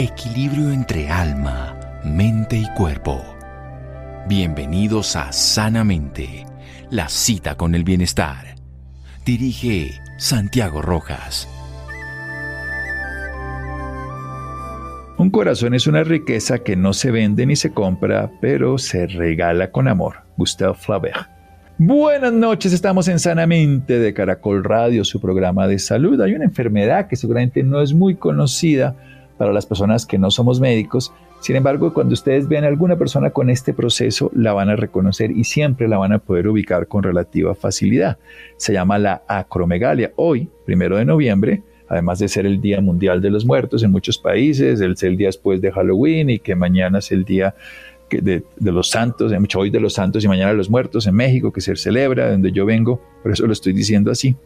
Equilibrio entre alma, mente y cuerpo. Bienvenidos a Sanamente, la cita con el bienestar. Dirige Santiago Rojas. Un corazón es una riqueza que no se vende ni se compra, pero se regala con amor. Gustave Flaubert. Buenas noches, estamos en Sanamente de Caracol Radio, su programa de salud. Hay una enfermedad que seguramente no es muy conocida para las personas que no somos médicos. Sin embargo, cuando ustedes vean a alguna persona con este proceso, la van a reconocer y siempre la van a poder ubicar con relativa facilidad. Se llama la acromegalia. Hoy, primero de noviembre, además de ser el Día Mundial de los Muertos en muchos países, el, el día después de Halloween y que mañana es el Día de, los Santos, hoy de los Santos y mañana de los Muertos en México, que se celebra, donde yo vengo, por eso lo estoy diciendo así,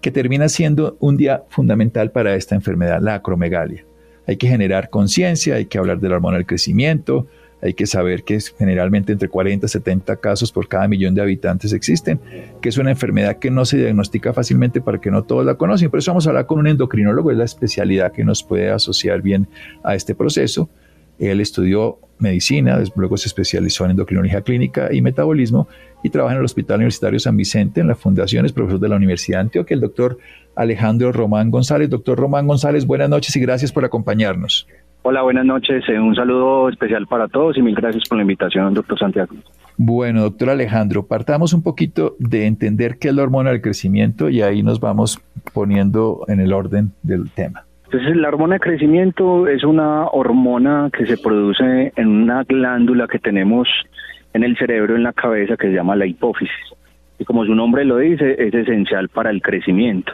que termina siendo un día fundamental para esta enfermedad, la acromegalia. Hay que generar conciencia, hay que hablar de la del crecimiento, hay que saber que generalmente entre 40 y 70 casos por cada millón de habitantes existen, que es una enfermedad que no se diagnostica fácilmente para que no todos la conocen. Por eso vamos a hablar con un endocrinólogo, es la especialidad que nos puede asociar bien a este proceso. Él estudió medicina, luego se especializó en endocrinología clínica y metabolismo y trabaja en el Hospital Universitario San Vicente, en la fundación, es profesor de la Universidad de Antioquia, el doctor Alejandro Román González. Doctor Román González, buenas noches y gracias por acompañarnos. Hola, buenas noches. Eh, un saludo especial para todos y mil gracias por la invitación, doctor Santiago. Bueno, doctor Alejandro, partamos un poquito de entender qué es la hormona del crecimiento y ahí nos vamos poniendo en el orden del tema. Entonces, la hormona de crecimiento es una hormona que se produce en una glándula que tenemos en el cerebro, en la cabeza, que se llama la hipófisis. Y como su nombre lo dice, es esencial para el crecimiento,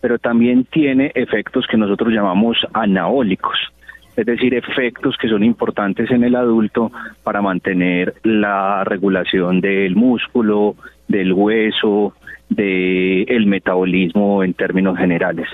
pero también tiene efectos que nosotros llamamos anaólicos es decir, efectos que son importantes en el adulto para mantener la regulación del músculo, del hueso, del metabolismo en términos generales.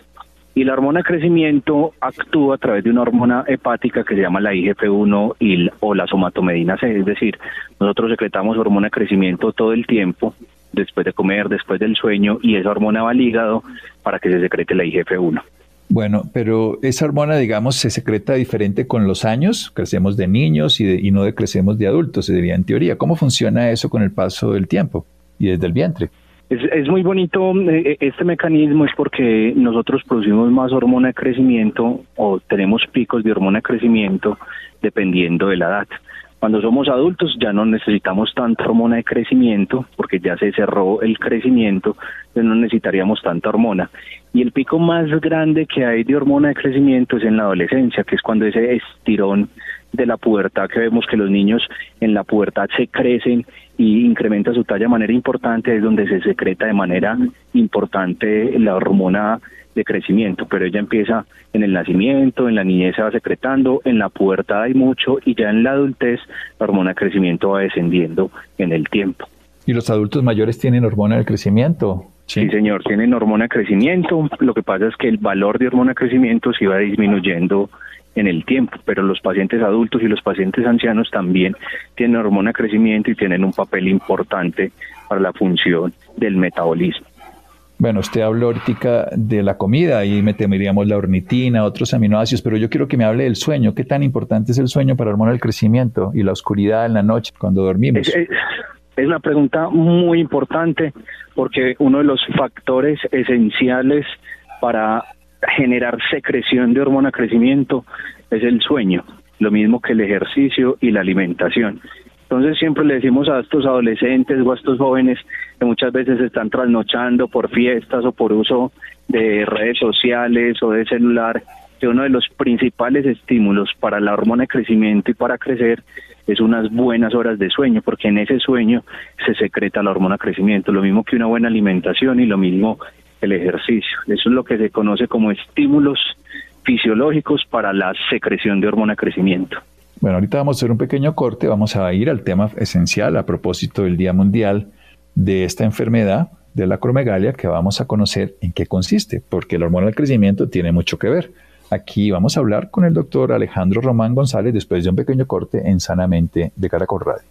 Y la hormona crecimiento actúa a través de una hormona hepática que se llama la IGF-1 y, o la somatomedina C, es decir, nosotros secretamos hormona crecimiento todo el tiempo, después de comer, después del sueño, y esa hormona va al hígado para que se secrete la IGF-1. Bueno, pero esa hormona, digamos, se secreta diferente con los años. Crecemos de niños y, no de crecemos de adultos, se diría en teoría. ¿Cómo funciona eso con el paso del tiempo y desde el vientre? Es, es muy bonito eh, este mecanismo, es porque nosotros producimos más hormona de crecimiento o tenemos picos de hormona de crecimiento dependiendo de la edad. Cuando somos adultos ya no necesitamos tanta hormona de crecimiento porque ya se cerró el crecimiento, entonces no necesitaríamos tanta hormona. Y el pico más grande que hay de hormona de crecimiento es en la adolescencia, que es cuando ese estirón de la pubertad que vemos que los niños en la pubertad se crecen y incrementa su talla de manera importante, es donde se secreta de manera importante la hormona de crecimiento, pero ella empieza en el nacimiento, en la niñez se va secretando, en la pubertad hay mucho y ya en la adultez la hormona de crecimiento va descendiendo en el tiempo. ¿Y los adultos mayores tienen hormona de crecimiento? Sí. señor, tienen hormona de crecimiento. Lo que pasa es que el valor de hormona de crecimiento se va disminuyendo en el tiempo, pero los pacientes adultos y los pacientes ancianos también tienen hormona de crecimiento y tienen un papel importante para la función del metabolismo. Bueno, usted habló ahorita de la comida y metemos la ornitina, otros aminoácidos, pero yo quiero que me hable del sueño. ¿Qué tan importante es el sueño para la hormona del crecimiento y la oscuridad en la noche cuando dormimos? Es, es una pregunta muy importante porque uno de los factores esenciales para generar secreción de hormona crecimiento es el sueño, lo mismo que el ejercicio y la alimentación. Entonces siempre le decimos a estos adolescentes o a estos jóvenes que muchas veces están trasnochando por fiestas o por uso de redes sociales o de celular, que uno de los principales estímulos para la hormona crecimiento y para crecer es unas buenas horas de sueño, porque en ese sueño se secreta la hormona crecimiento, lo mismo que una buena alimentación y lo mismo el ejercicio. Eso es lo que se conoce como estímulos fisiológicos para la secreción de hormona de crecimiento. Bueno, ahorita vamos a hacer un pequeño corte, vamos a ir al tema esencial a propósito del Día Mundial de esta enfermedad de la cromegalia que vamos a conocer en qué consiste, porque la hormona del crecimiento tiene mucho que ver. Aquí vamos a hablar con el doctor Alejandro Román González después de un pequeño corte en Sanamente de Caracol Radio.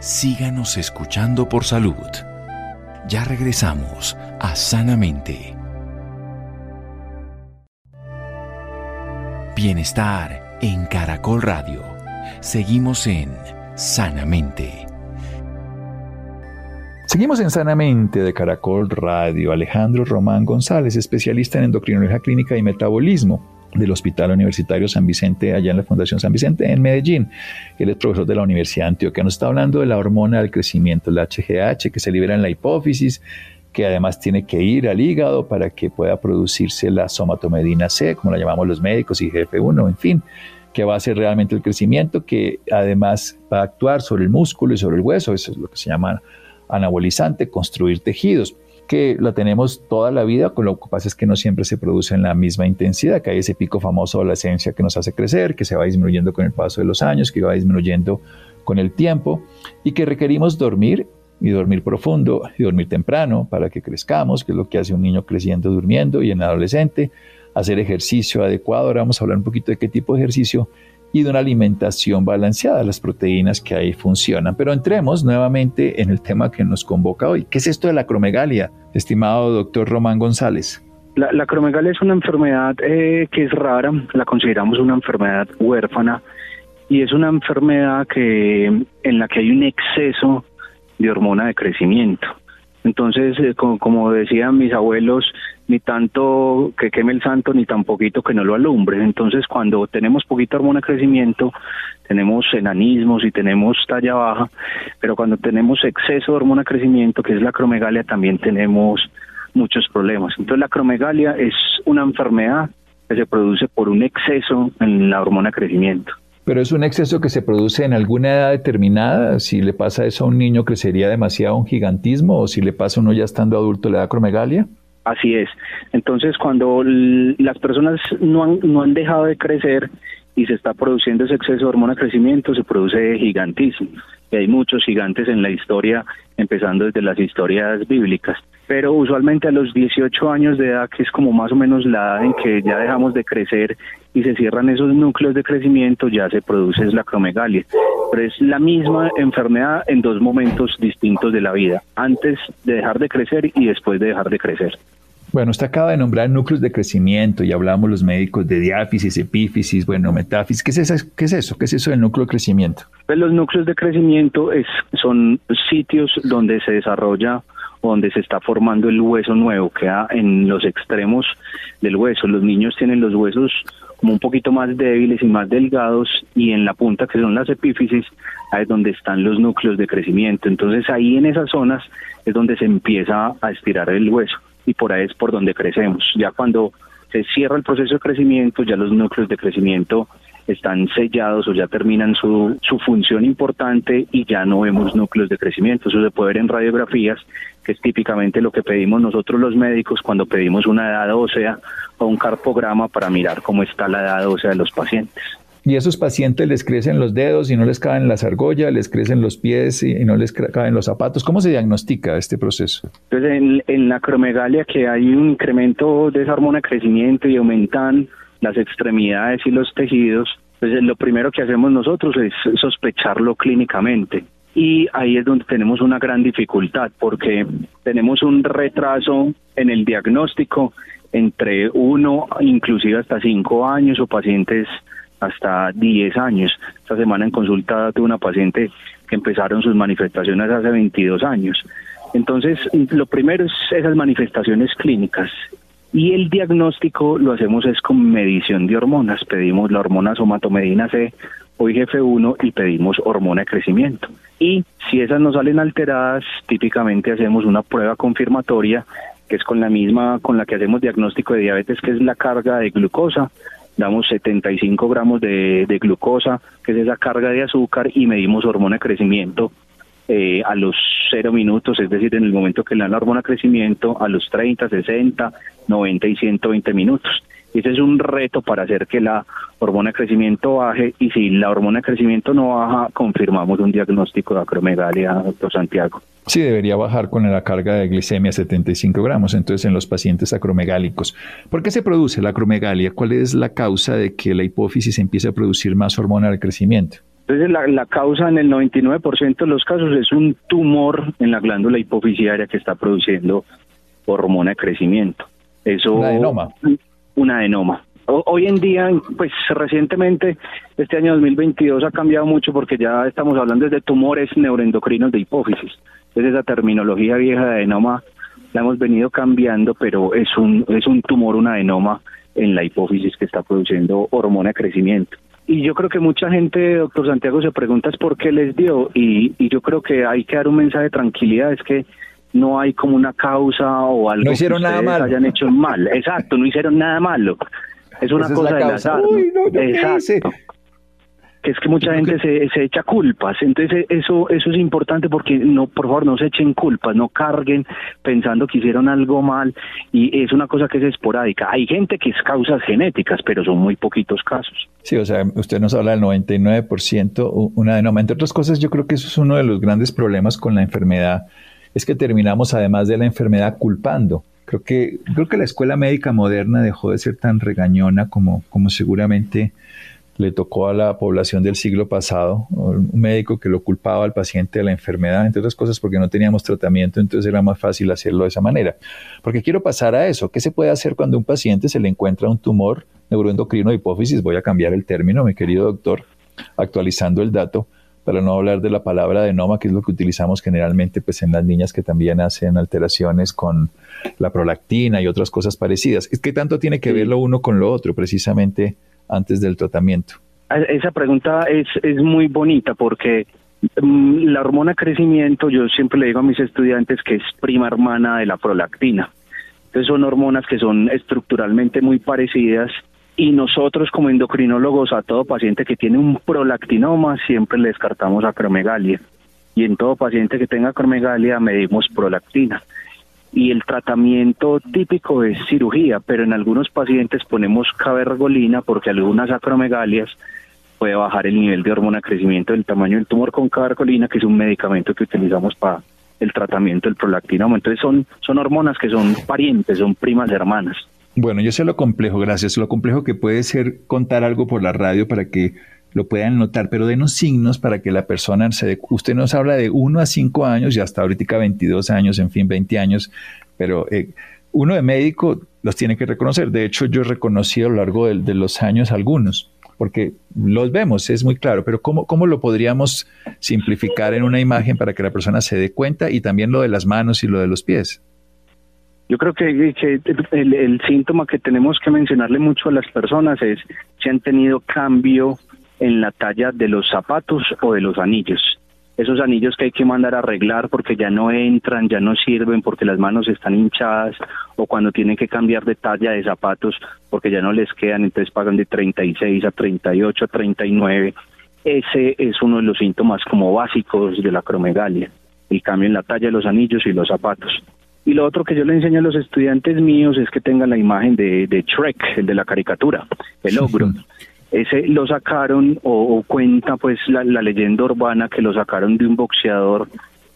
Síganos escuchando por salud. Ya regresamos a Sanamente. Bienestar en Caracol Radio. Seguimos en Sanamente. Seguimos en Sanamente de Caracol Radio. Alejandro Román González, especialista en endocrinología clínica y metabolismo del Hospital Universitario San Vicente, allá en la Fundación San Vicente, en Medellín. Él es profesor de la Universidad Antioquia. Nos está hablando de la hormona del crecimiento, la HGH, que se libera en la hipófisis, que además tiene que ir al hígado para que pueda producirse la somatomedina C, como la llamamos los médicos, y GF1, en fin, que va a ser realmente el crecimiento, que además va a actuar sobre el músculo y sobre el hueso, eso es lo que se llama anabolizante, construir tejidos, que la tenemos toda la vida, con lo que pasa es que no siempre se produce en la misma intensidad, que hay ese pico famoso de la esencia que nos hace crecer, que se va disminuyendo con el paso de los años, que va disminuyendo con el tiempo y que requerimos dormir y dormir profundo y dormir temprano para que crezcamos, que es lo que hace un niño creciendo durmiendo y en adolescente, hacer ejercicio adecuado, ahora vamos a hablar un poquito de qué tipo de ejercicio y de una alimentación balanceada. Las proteínas que ahí funcionan. Pero entremos nuevamente en el tema que nos convoca hoy. ¿Qué es esto de la acromegalia, estimado doctor Román González? La, la acromegalia es una enfermedad eh, que es rara, la consideramos una enfermedad huérfana y es una enfermedad que en la que hay un exceso de hormona de crecimiento. Entonces, eh, como, decían mis abuelos, ni tanto que queme el santo, ni tan poquito que no lo alumbre. Entonces, cuando tenemos poquita hormona crecimiento, tenemos enanismos y tenemos talla baja, pero cuando tenemos exceso de hormona crecimiento, que es la acromegalia, también tenemos muchos problemas. Entonces, la acromegalia es una enfermedad que se produce por un exceso en la hormona crecimiento. Pero es un exceso que se produce en alguna edad determinada. Si le pasa eso a un niño, crecería demasiado un gigantismo, o si le pasa a uno ya estando adulto, le da acromegalia. Así es. Entonces, cuando las personas no han, no han dejado de crecer y se está produciendo ese exceso de hormona de crecimiento, se produce gigantismo. Y hay muchos gigantes en la historia, empezando desde las historias bíblicas pero usualmente a los 18 años de edad, que es como más o menos la edad en que ya dejamos de crecer y se cierran esos núcleos de crecimiento, ya se produce la acromegalia. Pero es la misma enfermedad en dos momentos distintos de la vida, antes de dejar de crecer y después de dejar de crecer. Bueno, usted acaba de nombrar núcleos de crecimiento y hablamos los médicos de diáfisis, epífisis, bueno, metáfisis. ¿Qué es, eso? ¿Qué es eso? ¿Qué es eso del núcleo de crecimiento? Pues los núcleos de crecimiento es, son sitios donde se desarrolla donde se está formando el hueso nuevo, queda en los extremos del hueso. Los niños tienen los huesos como un poquito más débiles y más delgados y en la punta que son las epífisis es donde están los núcleos de crecimiento. Entonces ahí en esas zonas es donde se empieza a estirar el hueso y por ahí es por donde crecemos. Ya cuando se cierra el proceso de crecimiento, ya los núcleos de crecimiento están sellados o ya terminan su, su función importante y ya no vemos núcleos de crecimiento. Eso se puede ver en radiografías, que es típicamente lo que pedimos nosotros los médicos cuando pedimos una edad ósea o un carpograma para mirar cómo está la edad ósea de los pacientes. Y a esos pacientes les crecen los dedos y no les caen las argollas, les crecen los pies y no les caen los zapatos. ¿Cómo se diagnostica este proceso? Pues en, en la acromegalia que hay un incremento de esa hormona de crecimiento y aumentan las extremidades y los tejidos, pues lo primero que hacemos nosotros es sospecharlo clínicamente. Y ahí es donde tenemos una gran dificultad porque tenemos un retraso en el diagnóstico entre uno, inclusive hasta cinco años o pacientes hasta diez años. Esta semana en consulta tuve una paciente que empezaron sus manifestaciones hace 22 años. Entonces, lo primero es esas manifestaciones clínicas y el diagnóstico lo hacemos es con medición de hormonas. Pedimos la hormona somatomedina C o IGF-1 y pedimos hormona de crecimiento. Y si esas no salen alteradas, típicamente hacemos una prueba confirmatoria que es con la misma con la que hacemos diagnóstico de diabetes, que es la carga de glucosa. Damos 75 gramos de, glucosa, que es esa carga de azúcar, y medimos hormona de crecimiento eh, a los cero minutos, es decir, en el momento que le dan la hormona de crecimiento, a los 30, 60, 90 y 120 minutos. Ese es un reto para hacer que la hormona de crecimiento baje y si la hormona de crecimiento no baja, confirmamos un diagnóstico de acromegalia, doctor Santiago. Sí, debería bajar con la carga de glicemia a 75 gramos, entonces en los pacientes acromegálicos. ¿Por qué se produce la acromegalia? ¿Cuál es la causa de que la hipófisis empiece a producir más hormona de crecimiento? Entonces, la, la, causa en el 99% de los casos es un tumor en la glándula hipofisiaria que está produciendo hormona de crecimiento. Eso, un adenoma. Un adenoma. hoy en día, pues recientemente, este año 2022 ha cambiado mucho porque ya estamos hablando de tumores neuroendocrinos de hipófisis. Entonces esa terminología vieja de adenoma la hemos venido cambiando, pero es un, es un tumor, un adenoma en la hipófisis que está produciendo hormona de crecimiento. Y yo creo que mucha gente, doctor Santiago, se pregunta es por qué les dio. Y, y yo creo que hay que dar un mensaje de tranquilidad, es que no hay como una causa o algo no hicieron que nada malo. hayan hecho mal. Exacto, no hicieron nada malo. Es una cosa del azar. Uy, no, ¿yo qué Exacto. hice? Que es que mucha gente se, se echa culpas. Entonces eso eso es importante porque no, por favor, no se echen culpas, no carguen pensando que hicieron algo mal y es una cosa que es esporádica. Hay gente que es causas genéticas, pero son muy poquitos casos. Sí, o sea, usted nos habla del 99%, u- un adenoma. Entre otras cosas, yo creo que eso es uno de los grandes problemas con la enfermedad, es que terminamos además de la enfermedad culpando. Creo que, creo que la escuela médica moderna dejó de ser tan regañona como, como seguramente le tocó a la población del siglo pasado, un médico que lo culpaba al paciente de la enfermedad, entre otras cosas porque no teníamos tratamiento, entonces era más fácil hacerlo de esa manera. Porque quiero pasar a eso, ¿qué se puede hacer cuando a un paciente se le encuentra un tumor neuroendocrino de hipófisis? Voy a cambiar el término, mi querido doctor, actualizando el dato para no hablar de la palabra adenoma, que es lo que utilizamos generalmente pues, en las niñas que también hacen alteraciones con la prolactina y otras cosas parecidas. ¿Qué tanto tiene que ver lo uno con lo otro precisamente antes del tratamiento? Esa pregunta es, es muy bonita porque mm, la hormona crecimiento, yo siempre le digo a mis estudiantes que es prima hermana de la prolactina. Entonces son hormonas que son estructuralmente muy parecidas y nosotros como endocrinólogos a todo paciente que tiene un prolactinoma siempre le descartamos acromegalia y en todo paciente que tenga acromegalia medimos prolactina y el tratamiento típico es cirugía, pero en algunos pacientes ponemos cabergolina porque algunas acromegalias puede bajar el nivel de hormona de crecimiento del tamaño del tumor con cabergolina, que es un medicamento que utilizamos para el tratamiento del prolactinoma. Entonces son, son hormonas que son parientes, son primas hermanas. Bueno, yo sé lo complejo, gracias. Lo complejo que puede ser contar algo por la radio para que lo puedan notar, pero denos signos para que la persona se dé. Usted nos habla de 1 a 5 años y hasta ahorita 22 años, en fin, 20 años, pero eh, uno de médico los tiene que reconocer. De hecho, yo reconocí a lo largo de, de, los años algunos, porque los vemos, es muy claro, pero ¿cómo, ¿cómo lo podríamos simplificar en una imagen para que la persona se dé cuenta y también lo de las manos y lo de los pies? Yo creo que, el, el, síntoma que tenemos que mencionarle mucho a las personas es si han tenido cambio en la talla de los zapatos o de los anillos. Esos anillos que hay que mandar a arreglar porque ya no entran, ya no sirven porque las manos están hinchadas o cuando tienen que cambiar de talla de zapatos porque ya no les quedan, entonces pagan de 36 a 38 a 39. Ese es uno de los síntomas como básicos de la acromegalia, el cambio en la talla de los anillos y los zapatos. Y lo otro que yo le enseño a los estudiantes míos es que tengan la imagen de, de Shrek, el de la caricatura, el ogro. Ese lo sacaron o, o cuenta pues la, la, leyenda urbana que lo sacaron de un boxeador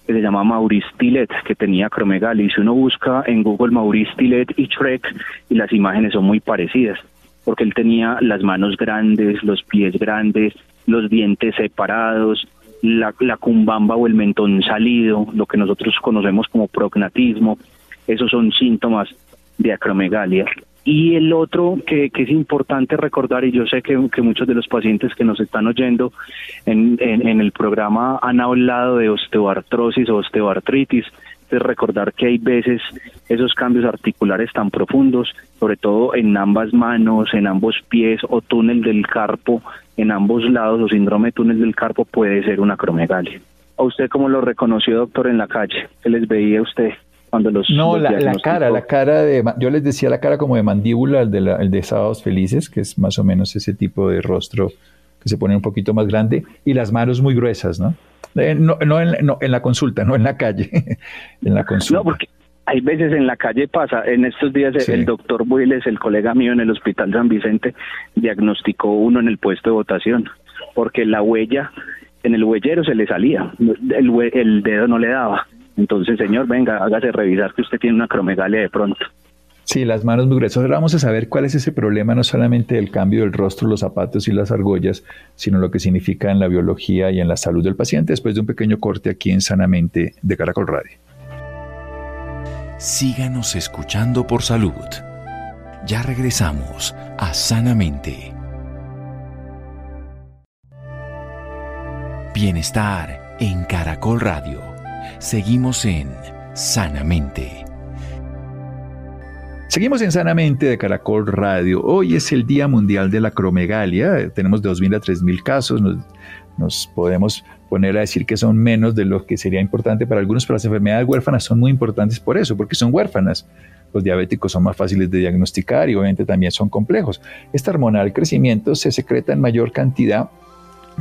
que se llama Maurice Tillet, que tenía acromegalia. Y si uno busca en Google Maurice Tillet y Shrek, y las imágenes son muy parecidas, porque él tenía las manos grandes, los pies grandes, los dientes separados, la, la cumbamba o el mentón salido, lo que nosotros conocemos como prognatismo. Esos son síntomas de acromegalia. Y el otro que, que, es importante recordar, y yo sé que, que, muchos de los pacientes que nos están oyendo en, en, en, el programa han hablado de osteoartrosis o osteoartritis, es recordar que hay veces esos cambios articulares tan profundos, sobre todo en ambas manos, en ambos pies o túnel del carpo, en ambos lados o síndrome de túnel del carpo puede ser una acromegalia. ¿A usted cómo lo reconoció, doctor, en la calle? ¿Qué les veía usted? Cuando los, no, los la, la, cara, la cara de, yo les decía la cara como de mandíbula, el de, la, el de Sábados Felices, que es más o menos ese tipo de rostro que se pone un poquito más grande, y las manos muy gruesas, ¿no? Eh, no, no, en, no, en, la consulta, no en la calle, en la consulta. No, porque hay veces en la calle pasa, en estos días sí. el doctor Builes, el colega mío en el Hospital San Vicente, diagnosticó uno en el puesto de votación, porque la huella, en el huellero se le salía, el, el dedo no le daba. Entonces, señor, venga, hágase revisar que usted tiene una acromegalia de pronto. Sí, las manos muy gruesas. Ahora vamos a saber cuál es ese problema, no solamente del cambio del rostro, los zapatos y las argollas, sino lo que significa en la biología y en la salud del paciente después de un pequeño corte aquí en Sanamente de Caracol Radio. Síganos escuchando por salud. Ya regresamos a Sanamente. Bienestar en Caracol Radio. Seguimos en Sanamente. Seguimos en Sanamente de Caracol Radio. Hoy es el Día Mundial de la Cromegalia. Tenemos 2.000 a 3.000 casos. Nos, podemos poner a decir que son menos de lo que sería importante para algunos, pero las enfermedades huérfanas son muy importantes por eso, porque son huérfanas. Los diabéticos son más fáciles de diagnosticar y obviamente también son complejos. Esta hormona del crecimiento se secreta en mayor cantidad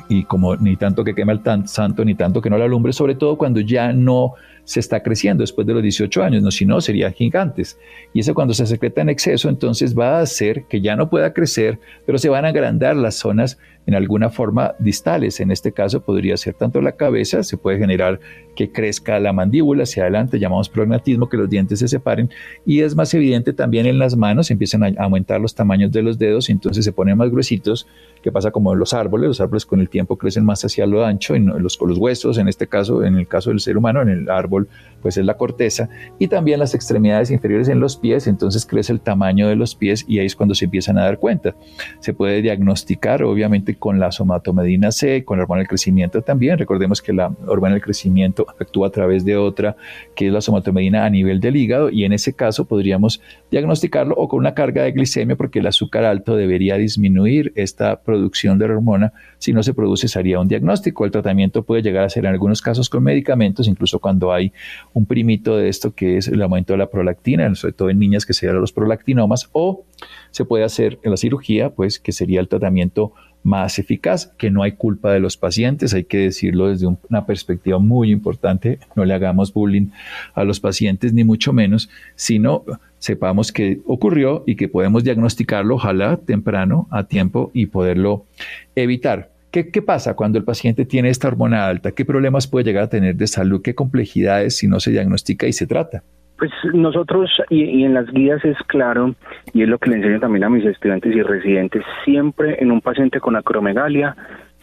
y como ni tanto que quema el santo, ni tanto que no la alumbre, sobre todo cuando ya no se está creciendo después de los 18 años, no, si no serían gigantes. Y eso cuando se secreta en exceso, entonces va a hacer que ya no pueda crecer, pero se van a agrandar las zonas en alguna forma distales. En este caso podría ser tanto la cabeza, se puede generar que crezca la mandíbula hacia adelante, llamamos prognatismo, que los dientes se separen. Y es más evidente también en las manos, empiezan a aumentar los tamaños de los dedos y entonces se ponen más gruesitos, que pasa como en los árboles. Los árboles con el tiempo crecen más hacia lo ancho, en los, los huesos, en este caso, en el caso del ser humano, en el árbol árbol pues es la corteza, y también las extremidades inferiores en los pies, entonces crece el tamaño de los pies y ahí es cuando se empiezan a dar cuenta. Se puede diagnosticar obviamente con la somatomedina C, con la hormona del crecimiento también. Recordemos que la hormona del crecimiento actúa a través de otra, que es la somatomedina a nivel del hígado, y en ese caso podríamos diagnosticarlo o con una carga de glicemia porque el azúcar alto debería disminuir esta producción de la hormona. Si no se produce, sería un diagnóstico. El tratamiento puede llegar a ser en algunos casos con medicamentos, incluso cuando hay un primito de esto que es el aumento de la prolactina, sobre todo en niñas que serían los prolactinomas, o se puede hacer en la cirugía, pues que sería el tratamiento más eficaz, que no hay culpa de los pacientes, hay que decirlo desde una perspectiva muy importante, no le hagamos bullying a los pacientes ni mucho menos, sino sepamos que ocurrió y que podemos diagnosticarlo, ojalá temprano, a tiempo y poderlo evitar. ¿Qué, pasa cuando el paciente tiene esta hormona alta? ¿Qué problemas puede llegar a tener de salud? ¿Qué complejidades si no se diagnostica y se trata? Pues nosotros, y, en las guías es claro, y es lo que le enseño también a mis estudiantes y residentes, siempre en un paciente con acromegalia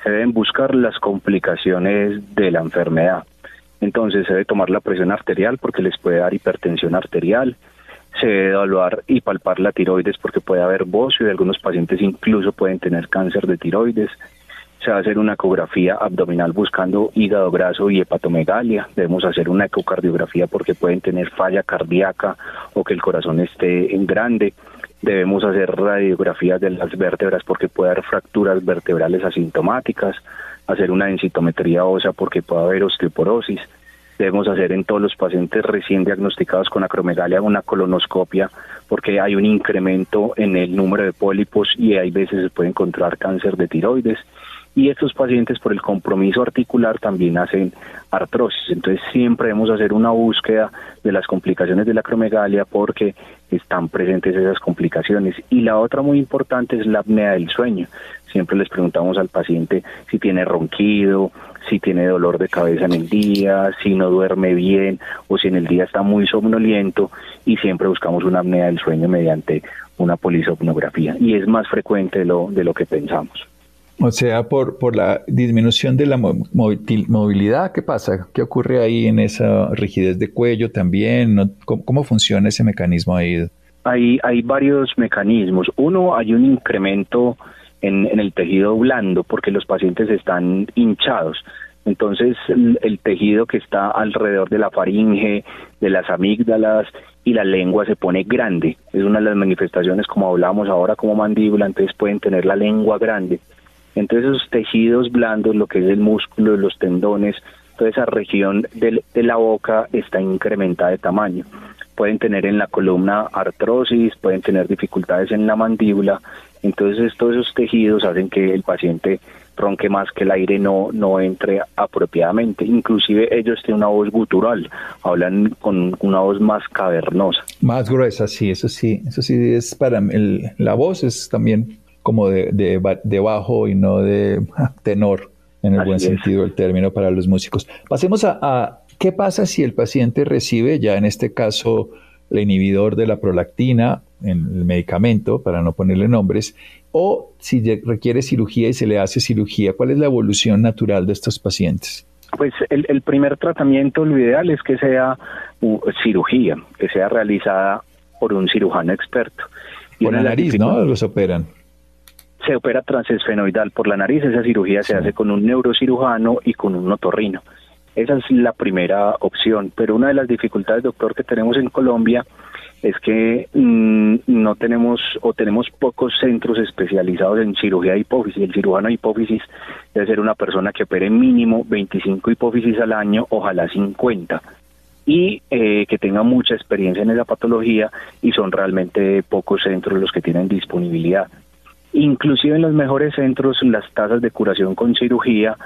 se deben buscar las complicaciones de la enfermedad. Entonces se debe tomar la presión arterial porque les puede dar hipertensión arterial, se debe evaluar y palpar la tiroides porque puede haber bocio y algunos pacientes incluso pueden tener cáncer de tiroides se va a hacer una ecografía abdominal buscando hígado graso y hepatomegalia. Debemos hacer una ecocardiografía porque pueden tener falla cardíaca o que el corazón esté en grande. Debemos hacer radiografías de las vértebras porque puede haber fracturas vertebrales asintomáticas. Hacer una densitometría ósea porque puede haber osteoporosis. Debemos hacer en todos los pacientes recién diagnosticados con acromegalia una colonoscopia porque hay un incremento en el número de pólipos y hay veces se puede encontrar cáncer de tiroides y estos pacientes por el compromiso articular también hacen artrosis. Entonces siempre debemos hacer una búsqueda de las complicaciones de la acromegalia porque están presentes esas complicaciones. Y la otra muy importante es la apnea del sueño. Siempre les preguntamos al paciente si tiene ronquido, si tiene dolor de cabeza en el día, si no duerme bien o si en el día está muy somnoliento y siempre buscamos una apnea del sueño mediante una polisomnografía y es más frecuente de lo, de lo que pensamos. O sea, por, por la disminución de la movilidad, ¿qué pasa? ¿Qué ocurre ahí en esa rigidez de cuello también? ¿Cómo, funciona ese mecanismo ahí? Hay, hay varios mecanismos. Uno, hay un incremento en, en el tejido blando porque los pacientes están hinchados. Entonces, el, tejido que está alrededor de la faringe, de las amígdalas y la lengua se pone grande. Es una de las manifestaciones, como hablamos ahora, como mandíbula, entonces pueden tener la lengua grande. Entonces esos tejidos blandos, lo que es el músculo, los tendones, toda esa región de, la boca está incrementada de tamaño. Pueden tener en la columna artrosis, pueden tener dificultades en la mandíbula. Entonces todos esos tejidos hacen que el paciente ronque más que el aire no, no entre apropiadamente. Inclusive ellos tienen una voz gutural, hablan con una voz más cavernosa. Más gruesa, sí, eso sí, eso sí es para el, la voz es también como de, de, bajo y no de tenor, en el buen sentido del término para los músicos. Pasemos a, qué pasa si el paciente recibe, ya en este caso, el inhibidor de la prolactina, en el medicamento, para no ponerle nombres, o si requiere cirugía y se le hace cirugía. ¿Cuál es la evolución natural de estos pacientes? Pues el, el primer tratamiento, lo ideal es que sea cirugía, que sea realizada por un cirujano experto. Por la nariz, ¿no? Los operan. Se opera transesfenoidal por la nariz. Esa cirugía se hace con un neurocirujano y con un otorrino. Esa es la primera opción. Pero una de las dificultades, doctor, que tenemos en Colombia es que mm, no tenemos o tenemos pocos centros especializados en cirugía de hipófisis. El cirujano de hipófisis debe ser una persona que opere mínimo 25 hipófisis al año, ojalá 50 y eh, que tenga mucha experiencia en esa patología y son realmente pocos centros los que tienen disponibilidad. Inclusive en los mejores centros las tasas de curación con cirugía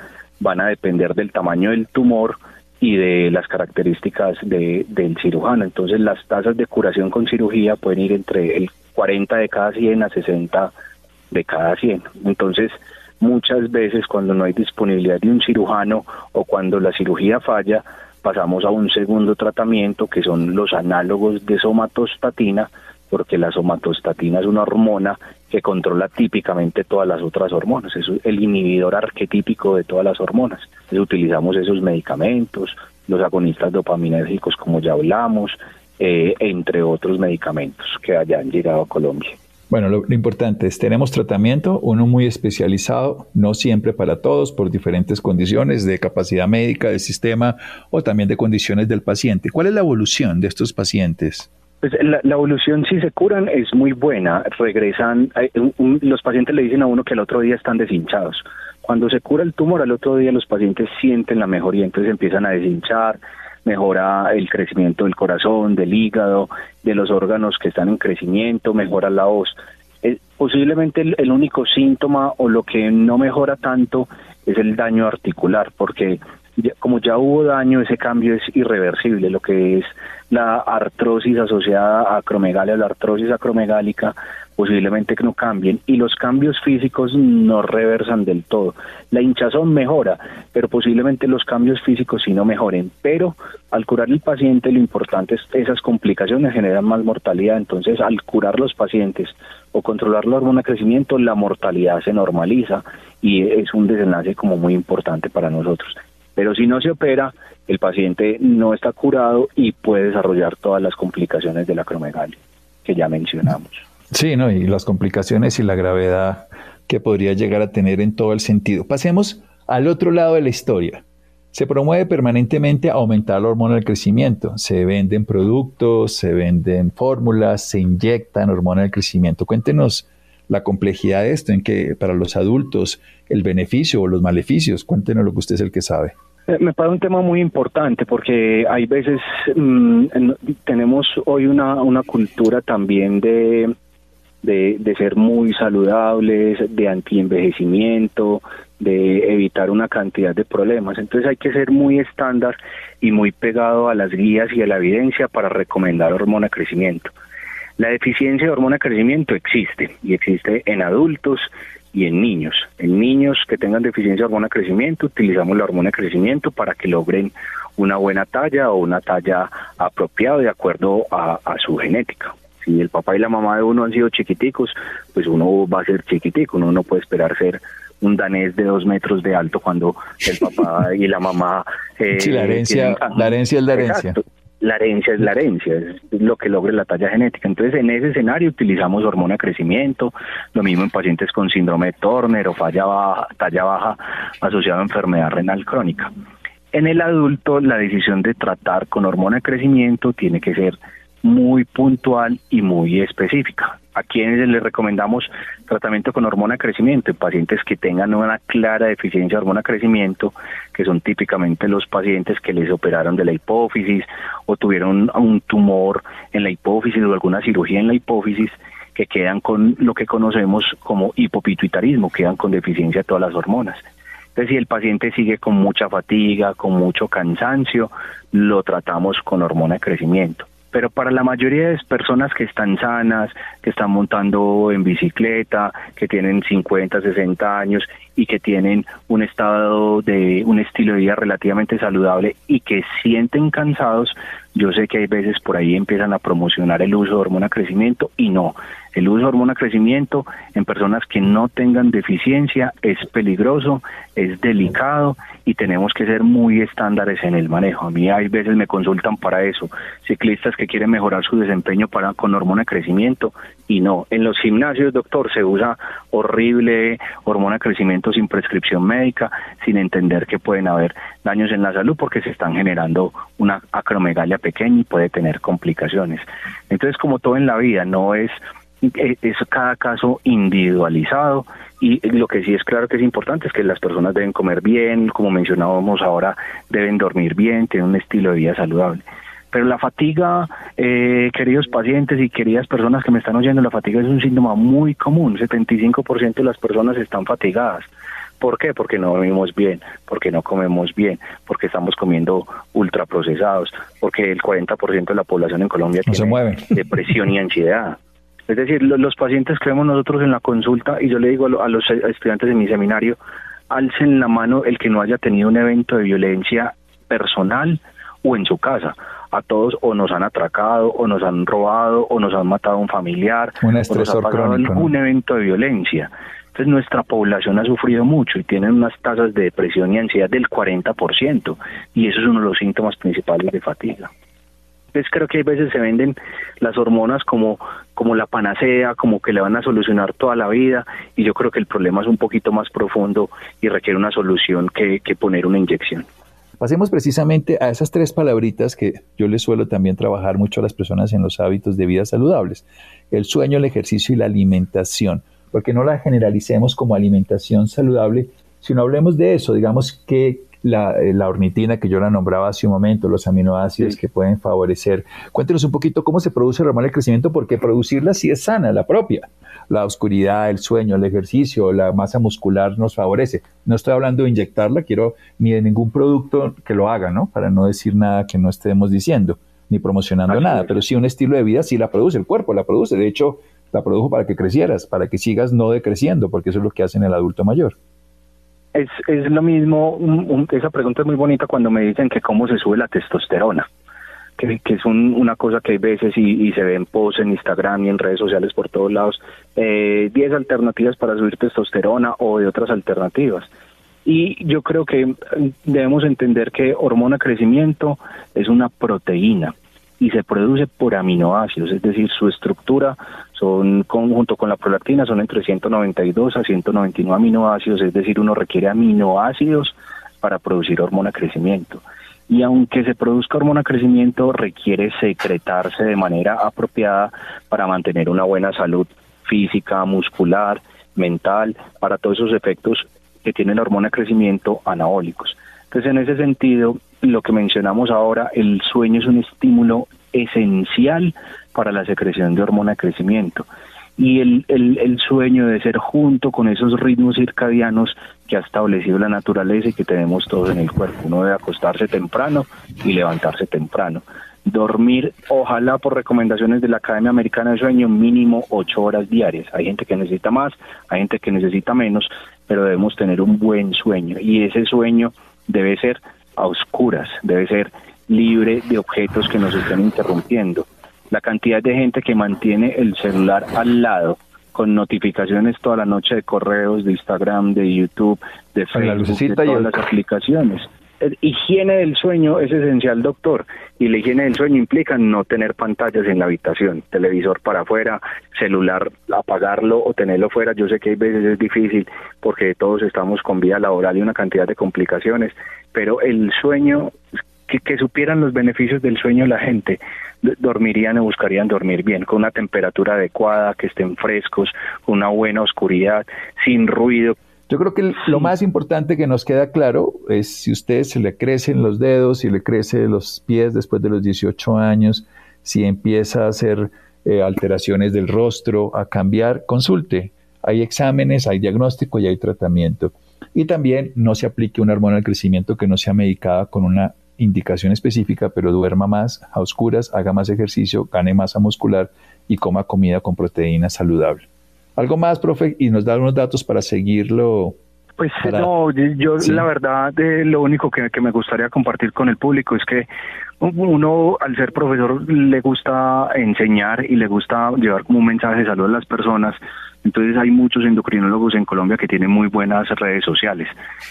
van a depender del tamaño del tumor y de las características de, del cirujano. Entonces las tasas de curación con cirugía pueden ir entre el 40 de cada 100 a 60 de cada 100. Entonces muchas veces cuando no hay disponibilidad de un cirujano o cuando la cirugía falla, pasamos a un segundo tratamiento que son los análogos de somatostatina, porque la somatostatina es una hormona que controla típicamente todas las otras hormonas, es el inhibidor arquetípico de todas las hormonas. Entonces utilizamos esos medicamentos, los agonistas dopaminérgicos como ya hablamos, eh, entre otros medicamentos que hayan llegado a Colombia. Bueno, lo, importante es, tenemos tratamiento, uno muy especializado, no siempre para todos, por diferentes condiciones de capacidad médica del sistema o también de condiciones del paciente. ¿Cuál es la evolución de estos pacientes? Pues la, evolución si se curan es muy buena, regresan, los pacientes le dicen a uno que el otro día están deshinchados. Cuando se cura el tumor, al otro día los pacientes sienten la mejoría, entonces empiezan a deshinchar, mejora el crecimiento del corazón, del hígado, de los órganos que están en crecimiento, mejora la voz. Eh, posiblemente el, único síntoma o lo que no mejora tanto es el daño articular, porque como ya hubo daño, ese cambio es irreversible, lo que es la artrosis asociada a acromegalia, la artrosis acromegálica, posiblemente que no cambien y los cambios físicos no reversan del todo. La hinchazón mejora, pero posiblemente los cambios físicos sí no mejoren, pero al curar el paciente lo importante es esas complicaciones generan más mortalidad, entonces al curar los pacientes o controlar la hormona de crecimiento, la mortalidad se normaliza y es un desenlace como muy importante para nosotros. Pero si no se opera, el paciente no está curado y puede desarrollar todas las complicaciones de la acromegalia que ya mencionamos. Sí, ¿no? y las complicaciones y la gravedad que podría llegar a tener en todo el sentido. Pasemos al otro lado de la historia. Se promueve permanentemente aumentar la hormona del crecimiento. Se venden productos, se venden fórmulas, se inyectan hormona del crecimiento. Cuéntenos la complejidad de esto, en que para los adultos el beneficio o los maleficios. Cuéntenos lo que usted es el que sabe. Eh, me parece un tema muy importante porque hay veces mm, tenemos hoy una, una cultura también de de, de ser muy saludables, de antienvejecimiento, de evitar una cantidad de problemas. Entonces hay que ser muy estándar y muy pegado a las guías y a la evidencia para recomendar hormona crecimiento. La deficiencia de hormona de crecimiento existe y existe en adultos y en niños. En niños que tengan deficiencia de hormona de crecimiento utilizamos la hormona de crecimiento para que logren una buena talla o una talla apropiada de acuerdo a su genética si el papá y la mamá de uno han sido chiquiticos, pues uno va a ser chiquitico, uno no puede esperar ser un danés de dos metros de alto cuando el papá y la mamá... Eh, sí, la herencia, la herencia es la herencia. La herencia es la herencia, es lo que logre la talla genética. Entonces, en ese escenario utilizamos hormona de crecimiento, lo mismo en pacientes con síndrome de Turner o falla baja, talla baja asociada a enfermedad renal crónica. En el adulto, la decisión de tratar con hormona de crecimiento tiene que ser muy puntual y muy específica. A quienes les recomendamos tratamiento con hormona de crecimiento, en pacientes que tengan una clara deficiencia de hormona de crecimiento, que son típicamente los pacientes que les operaron de la hipófisis o tuvieron un tumor en la hipófisis o alguna cirugía en la hipófisis, que quedan con lo que conocemos como hipopituitarismo, quedan con deficiencia de todas las hormonas. Entonces, si el paciente sigue con mucha fatiga, con mucho cansancio, lo tratamos con hormona de crecimiento pero para la mayoría de personas que están sanas, que están montando en bicicleta, que tienen 50, 60 años y que tienen un estado de un estilo de vida relativamente saludable y que sienten cansados, yo sé que hay veces por ahí empiezan a promocionar el uso de hormona crecimiento y no, El uso de hormona crecimiento en personas que no tengan deficiencia es peligroso, es delicado y tenemos que ser muy estándares en el manejo. A mí hay veces me consultan para eso, ciclistas que quieren mejorar su desempeño para con hormona crecimiento y no. En los gimnasios, doctor, se usa horrible hormona crecimiento sin prescripción médica, sin entender que pueden haber daños en la salud porque se están generando una acromegalia pequeña y puede tener complicaciones. Entonces, como todo en la vida, no es es cada caso individualizado y lo que sí es claro que es importante es que las personas deben comer bien, como mencionábamos ahora, deben dormir bien, tener un estilo de vida saludable. Pero la fatiga, eh, queridos pacientes y queridas personas que me están oyendo, la fatiga es un síntoma muy común. 75% de las personas están fatigadas. ¿Por qué? Porque no dormimos bien, porque no comemos bien, porque estamos comiendo ultraprocesados, porque el 40% de la población en Colombia tiene depresión y ansiedad. Es decir, los pacientes creemos nosotros en la consulta y yo le digo a los estudiantes de mi seminario, alcen la mano el que no haya tenido un evento de violencia personal o en su casa a todos o nos han atracado o nos han robado o nos han matado a un familiar un o crónico, un evento de violencia. Entonces nuestra población ha sufrido mucho y tienen unas tasas de depresión y ansiedad del 40% y eso es uno de los síntomas principales de fatiga. Entonces creo que a veces se venden las hormonas como, como la panacea, como que le van a solucionar toda la vida y yo creo que el problema es un poquito más profundo y requiere una solución que, que poner una inyección. Pasemos precisamente a esas tres palabritas que yo les suelo también trabajar mucho a las personas en los hábitos de vida saludables. El sueño, el ejercicio y la alimentación. Porque no la generalicemos como alimentación saludable, sino hablemos de eso, digamos que la, eh, la, ornitina que yo la nombraba hace un momento, los aminoácidos que pueden favorecer. Cuéntenos un poquito cómo se produce el hormona del crecimiento, porque producirla sí es sana, la propia. La oscuridad, el sueño, el ejercicio, la masa muscular nos favorece. No estoy hablando de inyectarla, quiero ni de ningún producto que lo haga, ¿no? Para no decir nada que no estemos diciendo, ni promocionando nada, pero sí un estilo de vida sí la produce, el cuerpo la produce. De hecho, la produjo para que crecieras, para que sigas no decreciendo, porque eso es lo que hace en el adulto mayor es, es lo mismo, esa pregunta es muy bonita cuando me dicen que cómo se sube la testosterona, que, que es una cosa que hay veces y, se ve en posts en Instagram y en redes sociales por todos lados, 10 eh, alternativas para subir testosterona o de otras alternativas. Y yo creo que debemos entender que hormona crecimiento es una proteína y se produce por aminoácidos, es decir, su estructura son junto con la prolactina son entre 192 a 199 aminoácidos, es decir, uno requiere aminoácidos para producir hormona crecimiento. Y aunque se produzca hormona crecimiento, requiere secretarse de manera apropiada para mantener una buena salud física, muscular, mental, para todos esos efectos que tiene la hormona crecimiento anabólicos. Entonces, en ese sentido, lo que mencionamos ahora, el sueño es un estímulo esencial para la secreción de hormona de crecimiento. Y el, el, sueño debe ser junto con esos ritmos circadianos que ha establecido la naturaleza y que tenemos todos en el cuerpo. Uno debe acostarse temprano y levantarse temprano. Dormir, ojalá por recomendaciones de la Academia Americana de Sueño, mínimo ocho horas diarias. Hay gente que necesita más, hay gente que necesita menos, pero debemos tener un buen sueño. Y ese sueño debe ser a oscuras, debe ser libre de objetos que nos estén interrumpiendo. La cantidad de gente que mantiene el celular al lado con notificaciones toda la noche de correos, de Instagram, de YouTube, de Facebook, de todas las aplicaciones. Higiene del sueño es esencial, doctor, y la higiene del sueño implica no tener pantallas en la habitación, televisor para afuera, celular apagarlo o tenerlo fuera. Yo sé que hay veces es difícil porque todos estamos con vida laboral y una cantidad de complicaciones, pero el sueño que, supieran los beneficios del sueño la gente, dormirían o buscarían dormir bien, con una temperatura adecuada, que estén frescos, una buena oscuridad, sin ruido. Yo creo que lo más importante que nos queda claro es si usted se le crecen los dedos, si le crecen los pies después de los 18 años, si empieza a hacer eh, alteraciones del rostro, a cambiar, consulte. Hay exámenes, hay diagnóstico y hay tratamiento. Y también no se aplique una hormona del crecimiento que no sea medicada con una indicación específica, pero duerma más a oscuras, haga más ejercicio, gane masa muscular y coma comida con proteína saludable. Algo más, profe, y nos da unos datos para seguirlo Pues no, yo la verdad eh, lo único que, que, me gustaría compartir con el público es que uno al ser profesor le gusta enseñar y le gusta llevar como un mensaje de salud a las personas entonces hay muchos endocrinólogos en Colombia que tienen muy buenas redes sociales.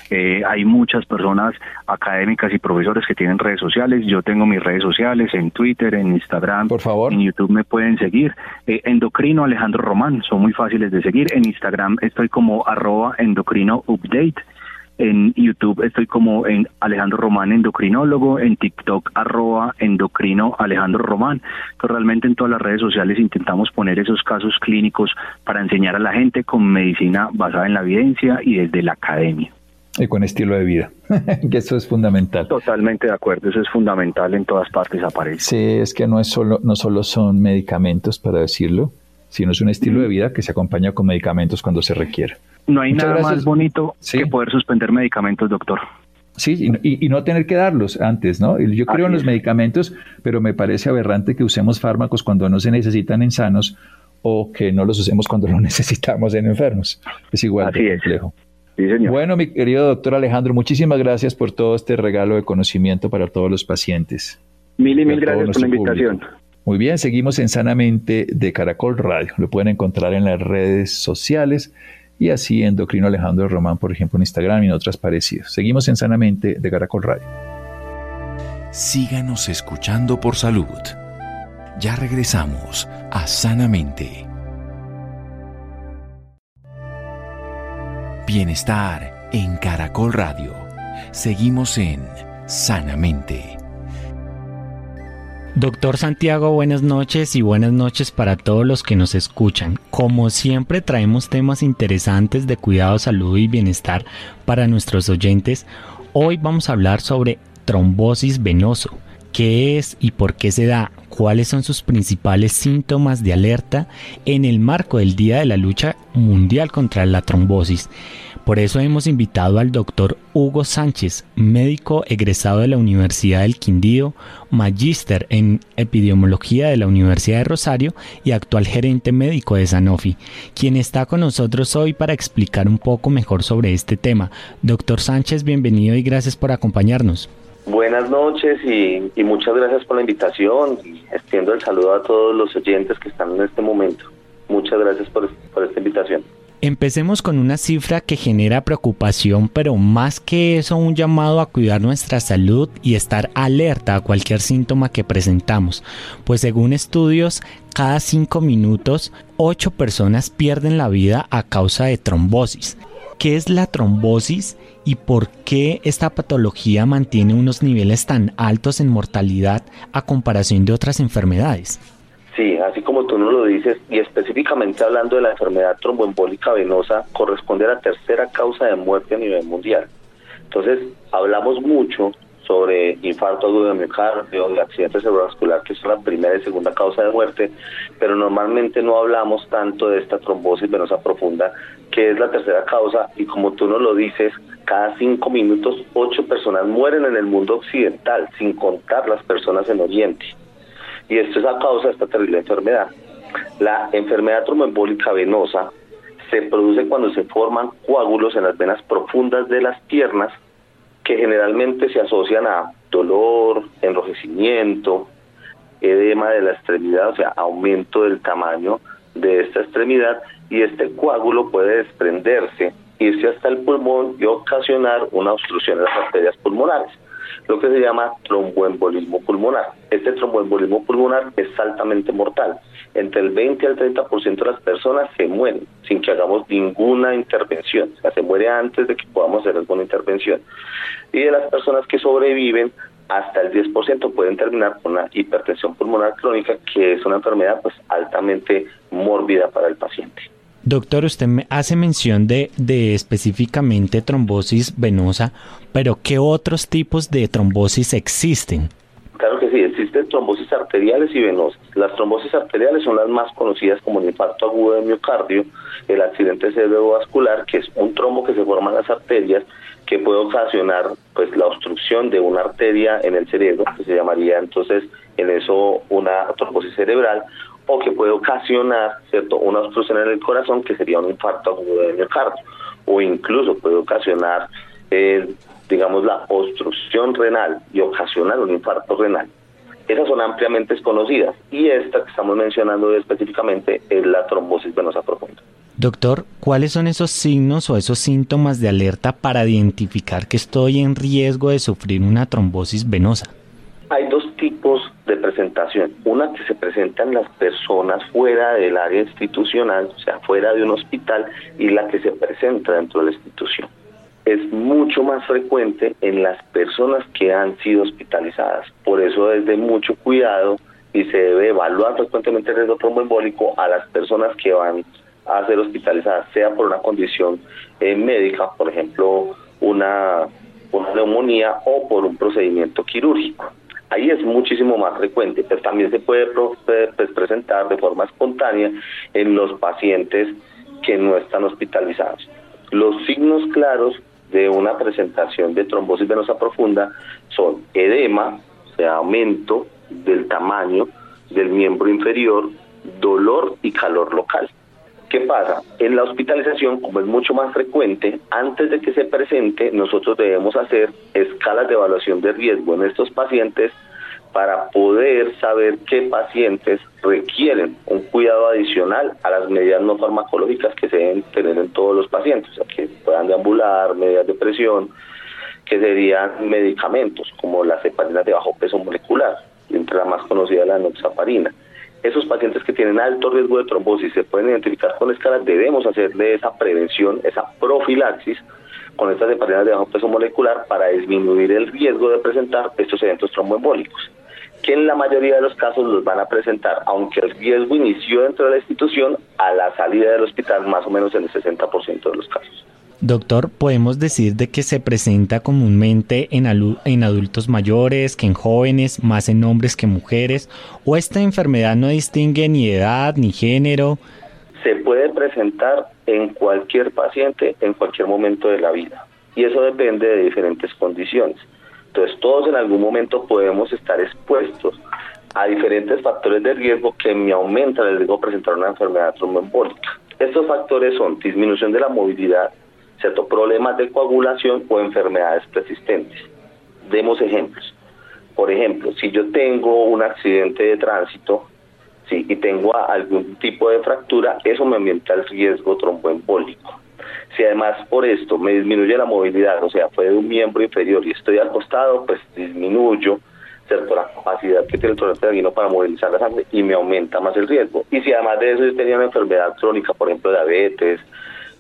Eh, hay muchas personas académicas y profesores que tienen redes sociales. Yo tengo mis redes sociales en Twitter, en Instagram, por favor, en YouTube me pueden seguir. Eh, endocrino Alejandro Román, son muy fáciles de seguir. En Instagram estoy como arroba endocrino update. En YouTube estoy como en Alejandro Román endocrinólogo, en TikTok arroba endocrino Alejandro Román. Entonces realmente en todas las redes sociales intentamos poner esos casos clínicos para enseñar a la gente con medicina basada en la evidencia y desde la academia. Y con estilo de vida, que eso es fundamental. Totalmente de acuerdo, eso es fundamental, en todas partes aparece. Sí, es que no, es solo, no solo son medicamentos, para decirlo, sino es un estilo de vida que se acompaña con medicamentos cuando se requiere. No hay nada más bonito que poder suspender medicamentos, doctor. Sí, y, no tener que darlos antes, ¿no? Yo creo en los medicamentos, pero me parece aberrante que usemos fármacos cuando no se necesitan en sanos o que no los usemos cuando lo necesitamos en enfermos. Es igual de complejo. Sí, señor. Bueno, mi querido doctor Alejandro, muchísimas gracias por todo este regalo de conocimiento para todos los pacientes. Mil y mil gracias por la invitación. Muy bien, seguimos en Sanamente de Caracol Radio. Lo pueden encontrar en las redes sociales y así Endocrino Alejandro Román, por ejemplo, en Instagram y en otras parecidas. Seguimos en Sanamente de Caracol Radio. Síganos escuchando por salud. Ya regresamos a Sanamente. Bienestar en Caracol Radio. Seguimos en Sanamente. Doctor Santiago, buenas noches y buenas noches para todos los que nos escuchan. Como siempre traemos temas interesantes de cuidado, salud y bienestar para nuestros oyentes. Hoy vamos a hablar sobre trombosis venoso. ¿Qué es y por qué se da? ¿Cuáles son sus principales síntomas de alerta en el marco del Día de la Lucha Mundial contra la Trombosis? Por eso hemos invitado al doctor Hugo Sánchez, médico egresado de la Universidad del Quindío, magíster en epidemiología de la Universidad de Rosario y actual gerente médico de Sanofi, quien está con nosotros hoy para explicar un poco mejor sobre este tema. Doctor Sánchez, bienvenido y gracias por acompañarnos. Buenas noches y, muchas gracias por la invitación extiendo el saludo a todos los oyentes que están en este momento. Muchas gracias por esta invitación. Empecemos con una cifra que genera preocupación, pero más que eso un llamado a cuidar nuestra salud y estar alerta a cualquier síntoma que presentamos, pues según estudios, cada cinco minutos, ocho personas pierden la vida a causa de trombosis. ¿Qué es la trombosis y por qué esta patología mantiene unos niveles tan altos en mortalidad a comparación de otras enfermedades? Sí, así como tú nos lo dices, y específicamente hablando de la enfermedad tromboembólica venosa, corresponde a la tercera causa de muerte a nivel mundial. Entonces, hablamos mucho sobre infarto agudo de miocardio, de accidente cerebrovascular, que es la primera y segunda causa de muerte, pero normalmente no hablamos tanto de esta trombosis venosa profunda, que es la tercera causa, y como tú nos lo dices, cada cinco minutos ocho personas mueren en el mundo occidental, sin contar las personas en Oriente y esto es a causa de esta terrible enfermedad. La enfermedad tromboembólica venosa se produce cuando se forman coágulos en las venas profundas de las piernas que generalmente se asocian a dolor, enrojecimiento, edema de la extremidad, o sea, aumento del tamaño de esta extremidad y este coágulo puede desprenderse, irse hasta el pulmón y ocasionar una obstrucción de las arterias pulmonares lo que se llama tromboembolismo pulmonar. Este tromboembolismo pulmonar es altamente mortal. Entre el 20 al 30% de las personas se mueren sin que hagamos ninguna intervención. O sea, se muere antes de que podamos hacer alguna intervención. Y de las personas que sobreviven, hasta el 10% pueden terminar con una hipertensión pulmonar crónica, que es una enfermedad pues altamente mórbida para el paciente. Doctor, usted me hace mención de, de específicamente trombosis venosa, pero ¿qué otros tipos de trombosis existen? Claro que sí, existen trombosis arteriales y venosas. Las trombosis arteriales son las más conocidas como el infarto agudo de miocardio, el accidente cerebrovascular, que es un trombo que se forma en las arterias que puede ocasionar pues la obstrucción de una arteria en el cerebro, que se llamaría entonces en eso una trombosis cerebral, o que puede ocasionar cierto una obstrucción en el corazón que sería un infarto agudo de miocardio o incluso puede ocasionar eh, digamos la obstrucción renal y ocasionar un infarto renal esas son ampliamente desconocidas y esta que estamos mencionando específicamente es la trombosis venosa profunda. Doctor, ¿cuáles son esos signos o esos síntomas de alerta para identificar que estoy en riesgo de sufrir una trombosis venosa? Hay dos de presentación. Una que se presenta en las personas fuera del área institucional, o sea, fuera de un hospital, y la que se presenta dentro de la institución es mucho más frecuente en las personas que han sido hospitalizadas. Por eso es de mucho cuidado y se debe evaluar frecuentemente el riesgo tromboembólico a las personas que van a ser hospitalizadas, sea por una condición eh, médica, por ejemplo, una, una neumonía o por un procedimiento quirúrgico. Ahí es muchísimo más frecuente, pero también se puede pues, presentar de forma espontánea en los pacientes que no están hospitalizados. Los signos claros de una presentación de trombosis venosa profunda son edema, o sea, aumento del tamaño del miembro inferior, dolor y calor local. ¿Qué pasa? En la hospitalización, como es mucho más frecuente, antes de que se presente, nosotros debemos hacer escalas de evaluación de riesgo en estos pacientes para poder saber qué pacientes requieren un cuidado adicional a las medidas no farmacológicas que se deben tener en todos los pacientes, o sea, que puedan deambular, medidas de presión, que serían medicamentos como las heparinas de bajo peso molecular, entre la más conocida la noxaparina. Esos pacientes que tienen alto riesgo de trombosis se pueden identificar con escalas, debemos hacerle esa prevención, esa profilaxis con estas heparinas de bajo peso molecular para disminuir el riesgo de presentar estos eventos tromboembólicos que en la mayoría de los casos los van a presentar, aunque el riesgo inició dentro de la institución, a la salida del hospital más o menos en el 60% de los casos. Doctor, ¿podemos decir de que se presenta comúnmente en, en adultos mayores que en jóvenes, más en hombres que mujeres? ¿O esta enfermedad no distingue ni edad ni género? Se puede presentar en cualquier paciente en cualquier momento de la vida y eso depende de diferentes condiciones. Entonces todos en algún momento podemos estar expuestos a diferentes factores de riesgo que me aumentan el riesgo de presentar una enfermedad tromboembólica. Estos factores son disminución de la movilidad, ciertos problemas de coagulación o enfermedades persistentes. Demos ejemplos. Por ejemplo, si yo tengo un accidente de tránsito sí, y tengo algún tipo de fractura, eso me aumenta el riesgo tromboembólico. Si además por esto me disminuye la movilidad, o sea, fue de un miembro inferior y estoy acostado, pues disminuyo ¿cierto? la capacidad que tiene el torrente sanguíneo para movilizar la sangre y me aumenta más el riesgo. Y si además de eso yo tenía una enfermedad crónica, por ejemplo, diabetes,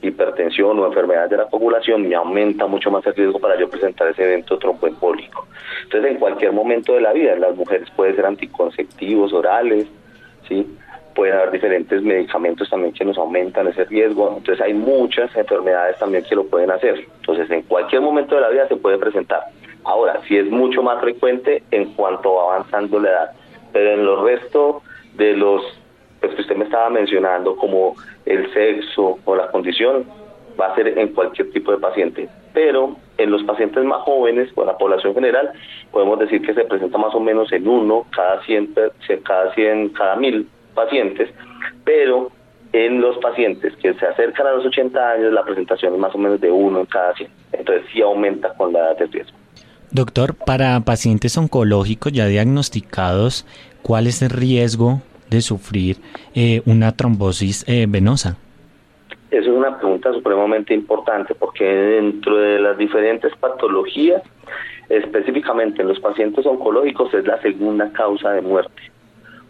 hipertensión o enfermedad de la coagulación, me aumenta mucho más el riesgo para yo presentar ese evento tromboembólico. Entonces, en cualquier momento de la vida, las mujeres pueden ser anticonceptivos orales, ¿sí? pueden haber diferentes medicamentos también que nos aumentan ese riesgo. Entonces hay muchas enfermedades también que lo pueden hacer. Entonces en cualquier momento de la vida se puede presentar. Ahora, si es mucho más frecuente en cuanto va avanzando la edad. Pero en los resto de los pues, que usted me estaba mencionando, como el sexo o la condición, va a ser en cualquier tipo de paciente. Pero en los pacientes más jóvenes o en la población general, podemos decir que se presenta más o menos en uno cada 100, cada 100, cada mil pacientes, pero en los pacientes que se acercan a los 80 años la presentación es más o menos de uno en cada 100. Entonces sí aumenta con la edad de riesgo. Doctor, para pacientes oncológicos ya diagnosticados, ¿cuál es el riesgo de sufrir eh, una trombosis eh, venosa? Esa es una pregunta supremamente importante porque dentro de las diferentes patologías, específicamente en los pacientes oncológicos, es la segunda causa de muerte.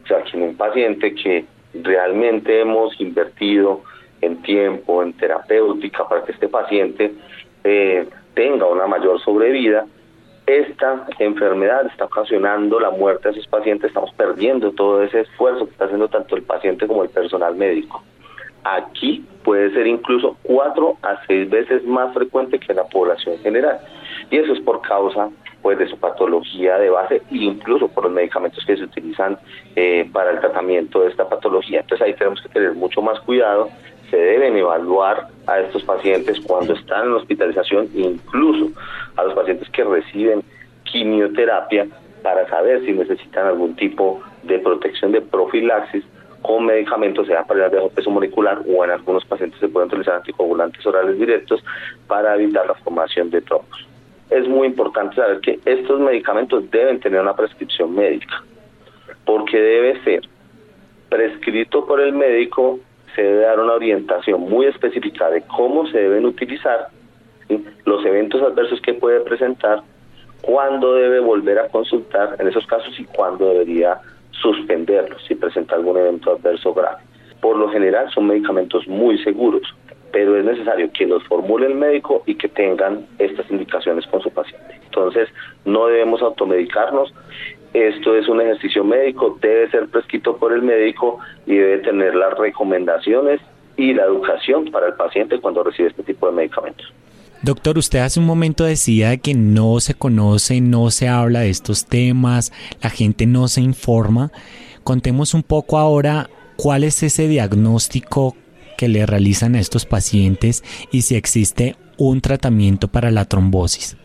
O sea, que en un paciente que realmente hemos invertido en tiempo, en terapéutica, para que este paciente eh, tenga una mayor sobrevida, esta enfermedad está ocasionando la muerte de esos pacientes, estamos perdiendo todo ese esfuerzo que está haciendo tanto el paciente como el personal médico. Aquí puede ser incluso cuatro a seis veces más frecuente que en la población general. Y eso es por causa pues de su patología de base e incluso por los medicamentos que se utilizan eh, para el tratamiento de esta patología. Entonces ahí tenemos que tener mucho más cuidado, se deben evaluar a estos pacientes cuando están en hospitalización, incluso a los pacientes que reciben quimioterapia para saber si necesitan algún tipo de protección de profilaxis con medicamentos, sea para el bajo peso molecular o en algunos pacientes se pueden utilizar anticoagulantes orales directos para evitar la formación de trombos. Es muy importante saber que estos medicamentos deben tener una prescripción médica, porque debe ser prescrito por el médico, se debe dar una orientación muy específica de cómo se deben utilizar, los eventos adversos que puede presentar, cuándo debe volver a consultar en esos casos y cuándo debería suspenderlos si presenta algún evento adverso grave. Por lo general son medicamentos muy seguros, pero es necesario que los formule el médico y que tengan estas indicaciones con su paciente. Entonces, no debemos automedicarnos. Esto es un ejercicio médico, debe ser prescrito por el médico y debe tener las recomendaciones y la educación para el paciente cuando recibe este tipo de medicamentos. Doctor, usted hace un momento decía que no se conoce, no se habla de estos temas, la gente no se informa. Contemos un poco ahora cuál es ese diagnóstico que le realizan a estos pacientes y si existe un tratamiento para la trombosis.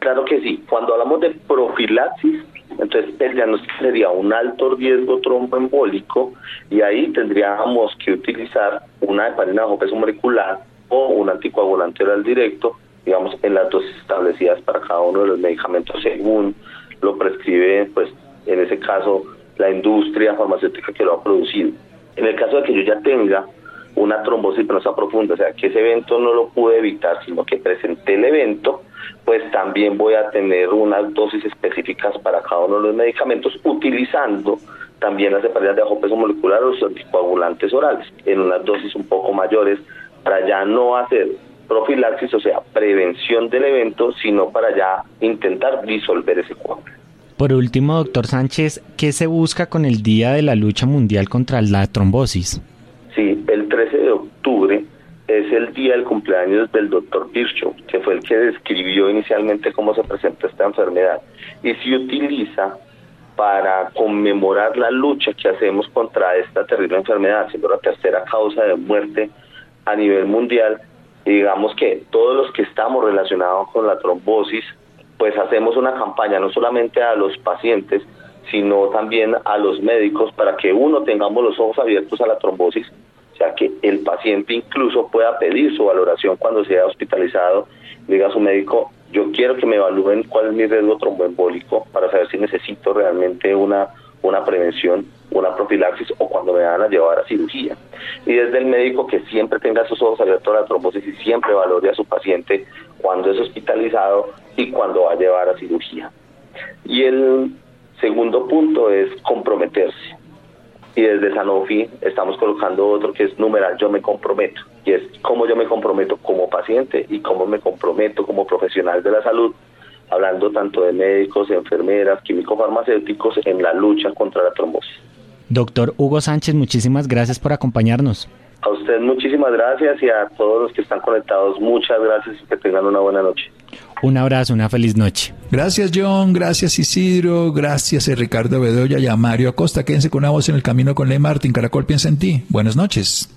Claro que sí. Cuando hablamos de profilaxis, entonces el diagnóstico sería un alto riesgo tromboembólico y ahí tendríamos que utilizar una heparina bajo peso molecular o un anticoagulante oral directo, digamos, en las dosis establecidas para cada uno de los medicamentos según lo prescribe, pues, en ese caso, la industria farmacéutica que lo ha producido. En el caso de que yo ya tenga una trombosis venosa profunda, o sea, que ese evento no lo pude evitar, sino que presenté el evento, pues también voy a tener unas dosis específicas para cada uno de los medicamentos, utilizando también las hepatitis de bajo peso molecular o los anticoagulantes orales, en unas dosis un poco mayores para ya no hacer profilaxis, o sea, prevención del evento, sino para ya intentar disolver ese cuadro. Por último, doctor Sánchez, ¿qué se busca con el Día de la Lucha Mundial contra la Trombosis? Sí, el 13 de octubre es el día del cumpleaños del doctor Virchow, que fue el que describió inicialmente cómo se presenta esta enfermedad. Y se utiliza para conmemorar la lucha que hacemos contra esta terrible enfermedad, siendo la tercera causa de muerte a nivel mundial, digamos que todos los que estamos relacionados con la trombosis, pues hacemos una campaña no solamente a los pacientes, sino también a los médicos para que uno tengamos los ojos abiertos a la trombosis, sea que el paciente incluso pueda pedir su valoración cuando sea hospitalizado, diga a su médico, yo quiero que me evalúen cuál es mi riesgo tromboembólico para saber si necesito realmente una, una prevención una profilaxis o cuando me van a llevar a cirugía. Y desde el médico que siempre tenga sus ojos abiertos a la trombosis y siempre valore a su paciente cuando es hospitalizado y cuando va a llevar a cirugía. Y el segundo punto es comprometerse. Y desde Sanofi estamos colocando otro que es numeral yo me comprometo. Y es cómo yo me comprometo como paciente y cómo me comprometo como profesional de la salud hablando tanto de médicos, enfermeras, químicos farmacéuticos en la lucha contra la trombosis. Doctor Hugo Sánchez, muchísimas gracias por acompañarnos. A usted muchísimas gracias y a todos los que están conectados, muchas gracias y que tengan una buena noche. Un abrazo, una feliz noche. Gracias John, gracias Isidro, gracias a Ricardo Bedoya y a Mario Acosta. Quédense con una voz en el camino con Ley Martín. Caracol piensa en ti. Buenas noches.